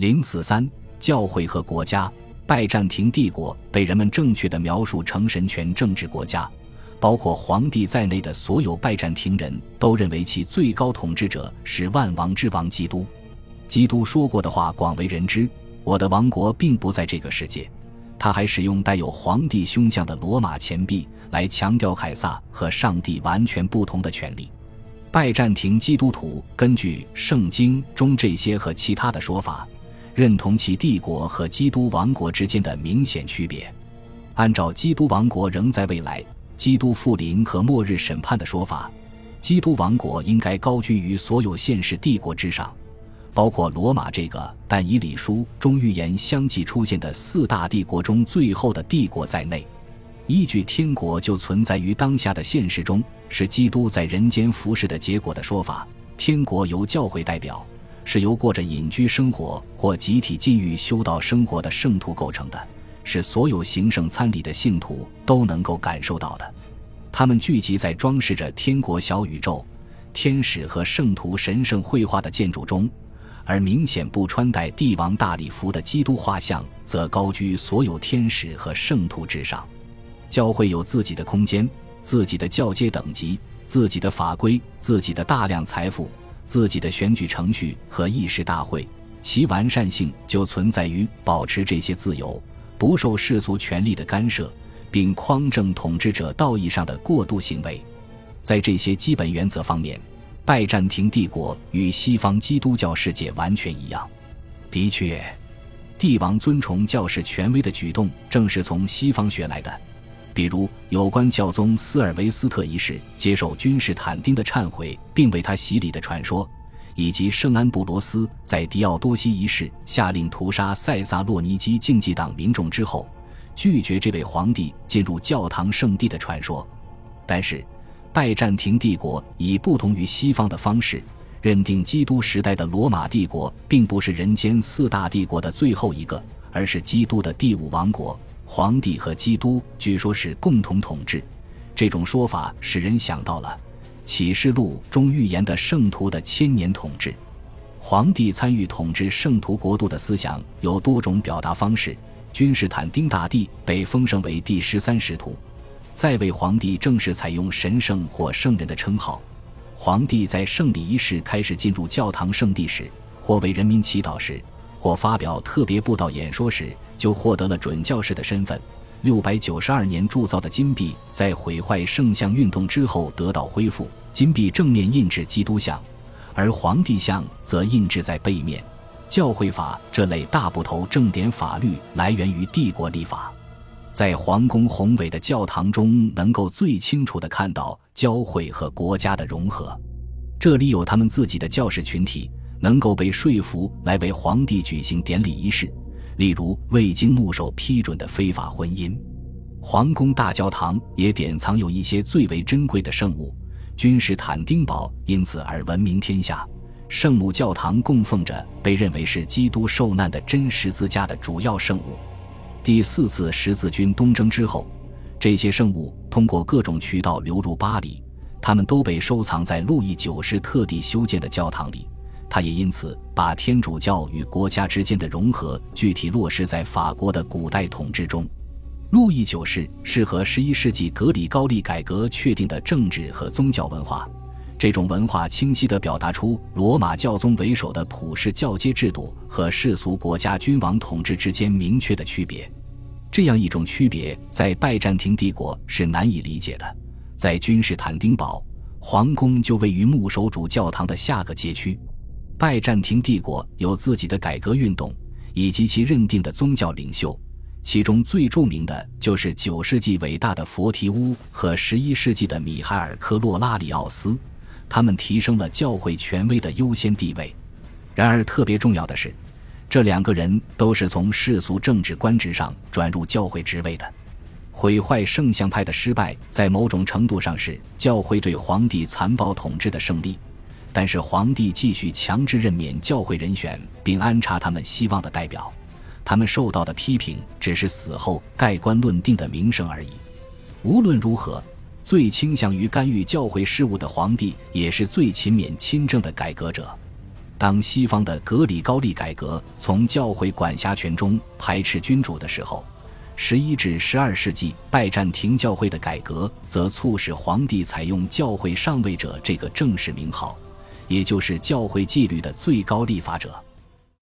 零四三，教会和国家，拜占庭帝国被人们正确的描述成神权政治国家，包括皇帝在内的所有拜占庭人都认为其最高统治者是万王之王基督。基督说过的话广为人知：“我的王国并不在这个世界。”他还使用带有皇帝胸像的罗马钱币来强调凯撒和上帝完全不同的权利。拜占庭基督徒根据圣经中这些和其他的说法，认同其帝国和基督王国之间的明显区别。按照基督王国仍在未来、基督复临和末日审判的说法，基督王国应该高居于所有现实帝国之上。包括罗马这个但以理书中预言相继出现的四大帝国中最后的帝国在内，依据天国就存在于当下的现实中，是基督在人间服侍的结果的说法。天国由教会代表，是由过着隐居生活或集体禁欲修道生活的圣徒构成的，是所有行圣参礼的信徒都能够感受到的。他们聚集在装饰着天国小宇宙、天使和圣徒神圣绘画的建筑中。而明显不穿戴帝王大礼服的基督画像，则高居所有天使和圣徒之上。教会有自己的空间、自己的教阶等级、自己的法规、自己的大量财富、自己的选举程序和议事大会。其完善性就存在于保持这些自由，不受世俗权力的干涉，并匡正统治者道义上的过度行为。在这些基本原则方面。拜占庭帝国与西方基督教世界完全一样。的确，帝王尊崇教士权威的举动正是从西方学来的。比如，有关教宗斯尔维斯特一世接受君士坦丁的忏悔并为他洗礼的传说，以及圣安布罗斯在迪奥多西一世下令屠杀塞萨洛尼基竞技党民众之后，拒绝这位皇帝进入教堂圣地的传说。但是，拜占庭帝国以不同于西方的方式，认定基督时代的罗马帝国并不是人间四大帝国的最后一个，而是基督的第五王国。皇帝和基督据说是共同统治，这种说法使人想到了启示录中预言的圣徒的千年统治。皇帝参与统治圣徒国度的思想有多种表达方式。君士坦丁大帝被封圣为第十三使徒。在位皇帝正式采用神圣或圣人的称号。皇帝在圣礼仪式开始进入教堂圣地时，或为人民祈祷时，或发表特别布道演说时，就获得了准教士的身份。六百九十二年铸造的金币在毁坏圣像运动之后得到恢复，金币正面印制基督像，而皇帝像则印制在背面。教会法这类大部头正典法律来源于帝国立法。在皇宫宏伟的教堂中，能够最清楚地看到教会和国家的融合。这里有他们自己的教士群体，能够被说服来为皇帝举行典礼仪式，例如未经牧首批准的非法婚姻。皇宫大教堂也典藏有一些最为珍贵的圣物，君士坦丁堡因此而闻名天下。圣母教堂供奉着被认为是基督受难的真十字架的主要圣物。第四次十字军东征之后，这些圣物通过各种渠道流入巴黎，他们都被收藏在路易九世特地修建的教堂里。他也因此把天主教与国家之间的融合具体落实在法国的古代统治中。路易九世适合十一世纪格里高利改革确定的政治和宗教文化，这种文化清晰地表达出罗马教宗为首的普世教阶制度和世俗国家君王统治之间明确的区别。这样一种区别在拜占庭帝国是难以理解的。在君士坦丁堡，皇宫就位于牧首主教堂的下个街区。拜占庭帝国有自己的改革运动以及其认定的宗教领袖，其中最著名的就是九世纪伟大的佛提乌和十一世纪的米海尔科洛拉里奥斯，他们提升了教会权威的优先地位。然而，特别重要的是。这两个人都是从世俗政治官职上转入教会职位的。毁坏圣像派的失败，在某种程度上是教会对皇帝残暴统治的胜利，但是皇帝继续强制任免教会人选并安插他们希望的代表他们受到的批评只是死后盖棺论定的名声而已。无论如何最倾向于干预教会事务的皇帝也是最勤勉亲政的改革者。当西方的格里高利改革从教会管辖权中排斥君主的时候十一至十二世纪拜占庭教会的改革则促使皇帝采用教会上位者这个正式名号。也就是教会纪律的最高立法者。